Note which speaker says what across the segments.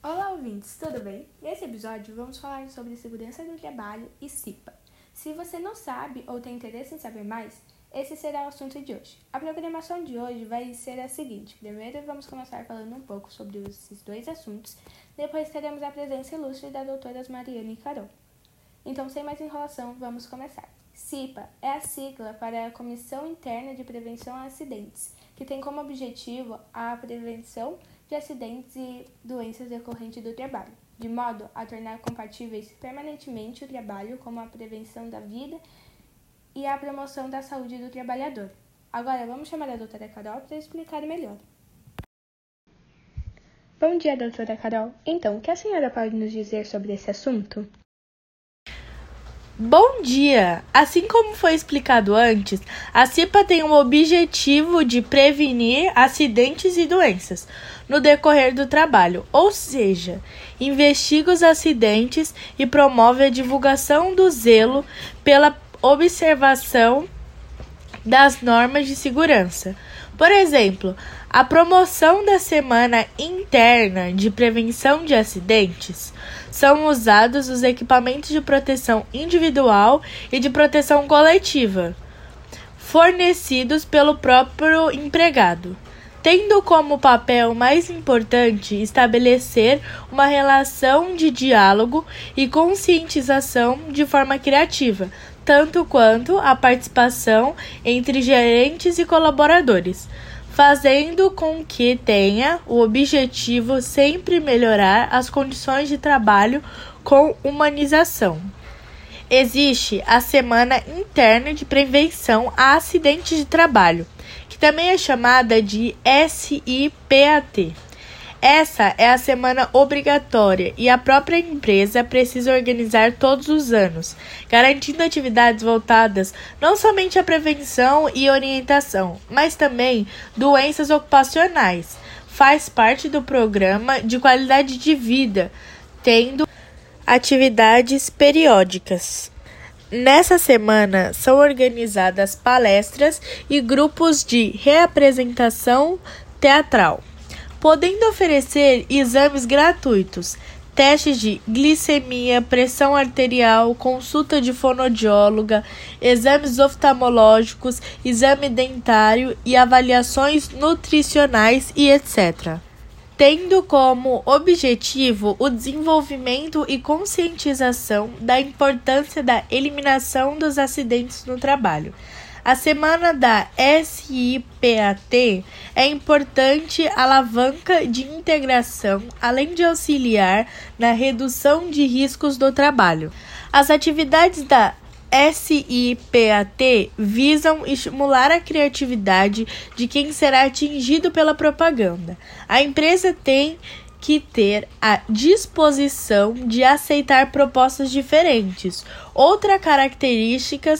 Speaker 1: Olá, ouvintes, tudo bem? Nesse episódio vamos falar sobre segurança do trabalho e CIPA. Se você não sabe ou tem interesse em saber mais, esse será o assunto de hoje. A programação de hoje vai ser a seguinte: primeiro vamos começar falando um pouco sobre esses dois assuntos, depois teremos a presença ilustre da doutora Mariana e Carol. Então, sem mais enrolação, vamos começar. CIPA é a sigla para a Comissão Interna de Prevenção a Acidentes, que tem como objetivo a prevenção de acidentes e doenças decorrentes do trabalho, de modo a tornar compatíveis permanentemente o trabalho com a prevenção da vida e a promoção da saúde do trabalhador. Agora vamos chamar a doutora Carol para explicar melhor. Bom dia, doutora Carol. Então, o que a senhora pode nos dizer sobre esse assunto?
Speaker 2: Bom dia! Assim como foi explicado antes, a CIPA tem o objetivo de prevenir acidentes e doenças no decorrer do trabalho, ou seja, investiga os acidentes e promove a divulgação do zelo pela observação das normas de segurança. Por exemplo, a promoção da Semana Interna de Prevenção de Acidentes são usados os equipamentos de proteção individual e de proteção coletiva, fornecidos pelo próprio empregado, tendo como papel mais importante estabelecer uma relação de diálogo e conscientização de forma criativa, tanto quanto a participação entre gerentes e colaboradores fazendo com que tenha o objetivo sempre melhorar as condições de trabalho com humanização. Existe a Semana Interna de Prevenção a Acidentes de Trabalho, que também é chamada de SIPAT. Essa é a semana obrigatória e a própria empresa precisa organizar todos os anos, garantindo atividades voltadas não somente à prevenção e orientação, mas também doenças ocupacionais. Faz parte do programa de qualidade de vida, tendo atividades periódicas. Nessa semana são organizadas palestras e grupos de reapresentação teatral podendo oferecer exames gratuitos, testes de glicemia, pressão arterial, consulta de fonodióloga, exames oftalmológicos, exame dentário e avaliações nutricionais e etc. Tendo como objetivo o desenvolvimento e conscientização da importância da eliminação dos acidentes no trabalho a semana da SIPAT é importante alavanca de integração, além de auxiliar na redução de riscos do trabalho. As atividades da SIPAT visam estimular a criatividade de quem será atingido pela propaganda. A empresa tem que ter a disposição de aceitar propostas diferentes. Outra característica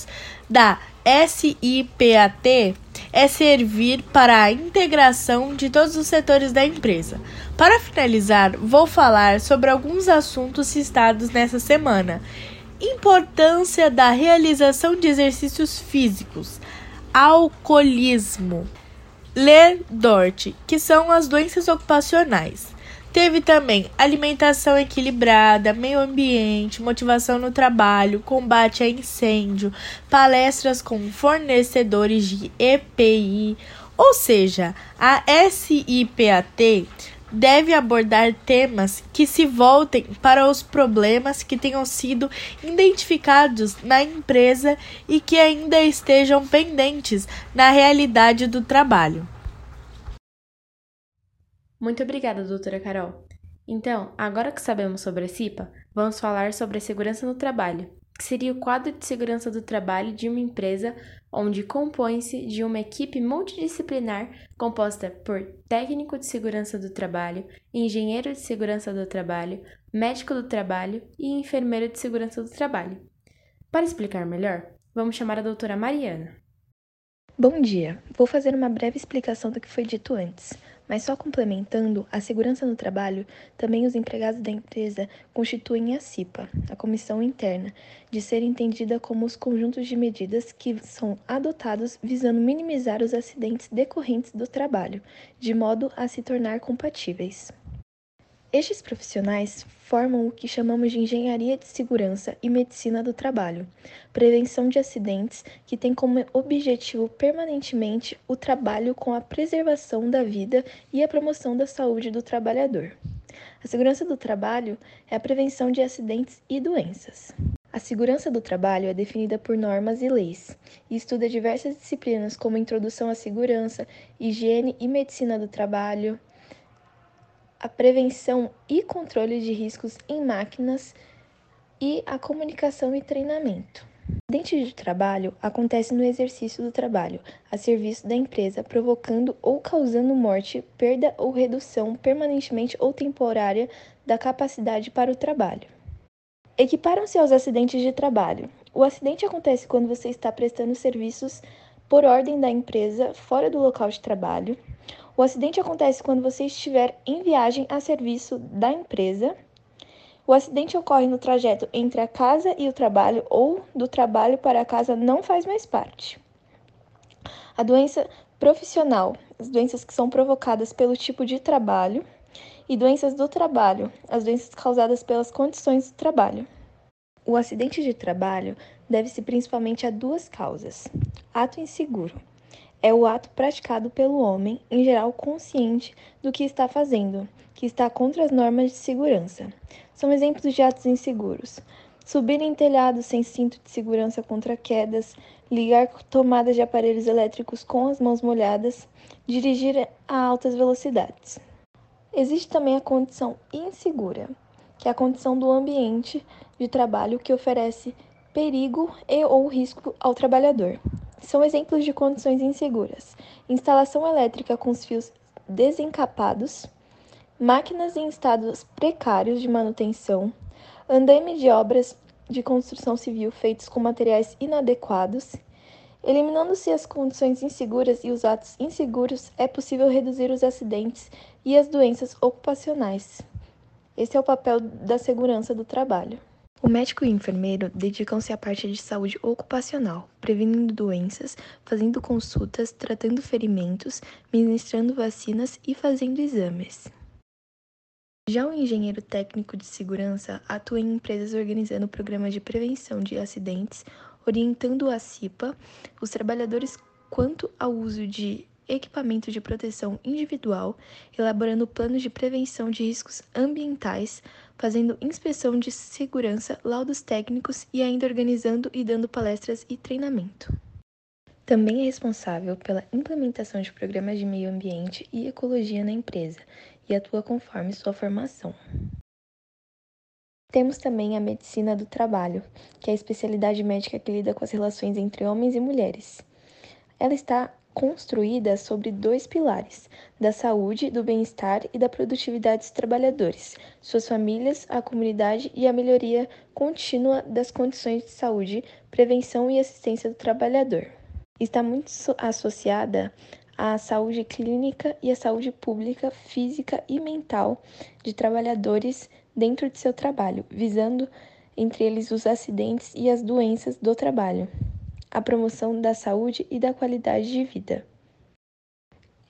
Speaker 2: da SIPAT é servir para a integração de todos os setores da empresa. Para finalizar, vou falar sobre alguns assuntos citados nessa semana. Importância da realização de exercícios físicos, alcoolismo, LEDORT, que são as doenças ocupacionais. Teve também alimentação equilibrada, meio ambiente, motivação no trabalho, combate a incêndio, palestras com fornecedores de EPI, ou seja, a SIPAT deve abordar temas que se voltem para os problemas que tenham sido identificados na empresa e que ainda estejam pendentes na realidade do trabalho.
Speaker 1: Muito obrigada, doutora Carol. Então, agora que sabemos sobre a CIPA, vamos falar sobre a segurança no trabalho, que seria o quadro de segurança do trabalho de uma empresa onde compõe-se de uma equipe multidisciplinar composta por técnico de segurança do trabalho, engenheiro de segurança do trabalho, médico do trabalho e enfermeiro de segurança do trabalho. Para explicar melhor, vamos chamar a doutora Mariana.
Speaker 3: Bom dia! Vou fazer uma breve explicação do que foi dito antes. Mas só complementando, a segurança no trabalho, também os empregados da empresa constituem a CIPA, a comissão interna, de ser entendida como os conjuntos de medidas que são adotados visando minimizar os acidentes decorrentes do trabalho, de modo a se tornar compatíveis. Estes profissionais formam o que chamamos de engenharia de segurança e medicina do trabalho, prevenção de acidentes que tem como objetivo permanentemente o trabalho com a preservação da vida e a promoção da saúde do trabalhador. A segurança do trabalho é a prevenção de acidentes e doenças. A segurança do trabalho é definida por normas e leis e estuda diversas disciplinas como introdução à segurança, higiene e medicina do trabalho, a prevenção e controle de riscos em máquinas e a comunicação e treinamento. Acidente de trabalho acontece no exercício do trabalho, a serviço da empresa, provocando ou causando morte, perda ou redução permanentemente ou temporária da capacidade para o trabalho. Equiparam-se aos acidentes de trabalho. O acidente acontece quando você está prestando serviços por ordem da empresa fora do local de trabalho, o acidente acontece quando você estiver em viagem a serviço da empresa. O acidente ocorre no trajeto entre a casa e o trabalho ou do trabalho para a casa não faz mais parte. A doença profissional, as doenças que são provocadas pelo tipo de trabalho, e doenças do trabalho, as doenças causadas pelas condições do trabalho. O acidente de trabalho deve-se principalmente a duas causas: ato inseguro é o ato praticado pelo homem, em geral consciente do que está fazendo, que está contra as normas de segurança. São exemplos de atos inseguros: subir em telhados sem cinto de segurança contra quedas, ligar tomadas de aparelhos elétricos com as mãos molhadas, dirigir a altas velocidades. Existe também a condição insegura, que é a condição do ambiente de trabalho que oferece perigo e ou risco ao trabalhador. São exemplos de condições inseguras: instalação elétrica com os fios desencapados, máquinas em estados precários de manutenção, andaime de obras de construção civil feitos com materiais inadequados. Eliminando-se as condições inseguras e os atos inseguros, é possível reduzir os acidentes e as doenças ocupacionais. Esse é o papel da segurança do trabalho. O médico e o enfermeiro dedicam-se à parte de saúde ocupacional, prevenindo doenças, fazendo consultas, tratando ferimentos, ministrando vacinas e fazendo exames. Já o engenheiro técnico de segurança atua em empresas organizando programas de prevenção de acidentes, orientando a CIPA, os trabalhadores quanto ao uso de equipamento de proteção individual, elaborando planos de prevenção de riscos ambientais, fazendo inspeção de segurança, laudos técnicos e ainda organizando e dando palestras e treinamento. Também é responsável pela implementação de programas de meio ambiente e ecologia na empresa e atua conforme sua formação. Temos também a medicina do trabalho, que é a especialidade médica que lida com as relações entre homens e mulheres. Ela está construída sobre dois pilares: da saúde, do bem-estar e da produtividade dos trabalhadores, suas famílias, a comunidade e a melhoria contínua das condições de saúde, prevenção e assistência do trabalhador. Está muito associada à saúde clínica e à saúde pública, física e mental de trabalhadores dentro de seu trabalho, visando entre eles os acidentes e as doenças do trabalho a promoção da saúde e da qualidade de vida.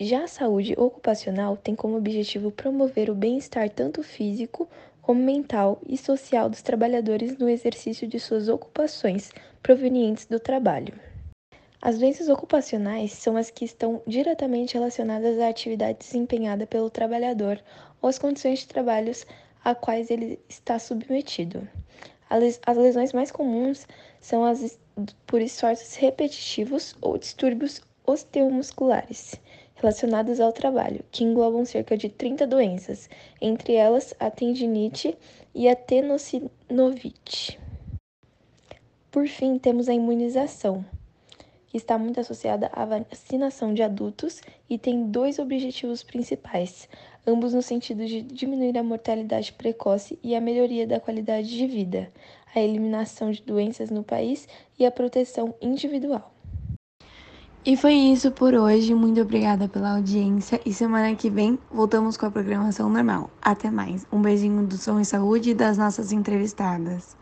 Speaker 3: Já a saúde ocupacional tem como objetivo promover o bem-estar tanto físico como mental e social dos trabalhadores no exercício de suas ocupações provenientes do trabalho. As doenças ocupacionais são as que estão diretamente relacionadas à atividade desempenhada pelo trabalhador ou às condições de trabalho a quais ele está submetido. As lesões mais comuns são as por esforços repetitivos ou distúrbios osteomusculares relacionados ao trabalho, que englobam cerca de 30 doenças, entre elas a tendinite e a tenosinovite. Por fim, temos a imunização, que está muito associada à vacinação de adultos e tem dois objetivos principais, ambos no sentido de diminuir a mortalidade precoce e a melhoria da qualidade de vida a eliminação de doenças no país e a proteção individual.
Speaker 4: E foi isso por hoje. Muito obrigada pela audiência. E semana que vem voltamos com a programação normal. Até mais. Um beijinho do Som e Saúde e das nossas entrevistadas.